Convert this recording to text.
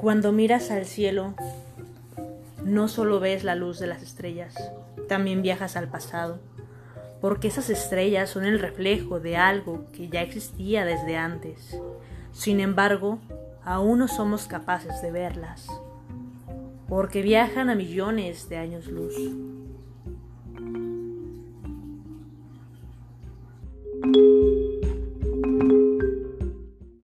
Cuando miras al cielo, no solo ves la luz de las estrellas, también viajas al pasado, porque esas estrellas son el reflejo de algo que ya existía desde antes. Sin embargo, aún no somos capaces de verlas, porque viajan a millones de años luz.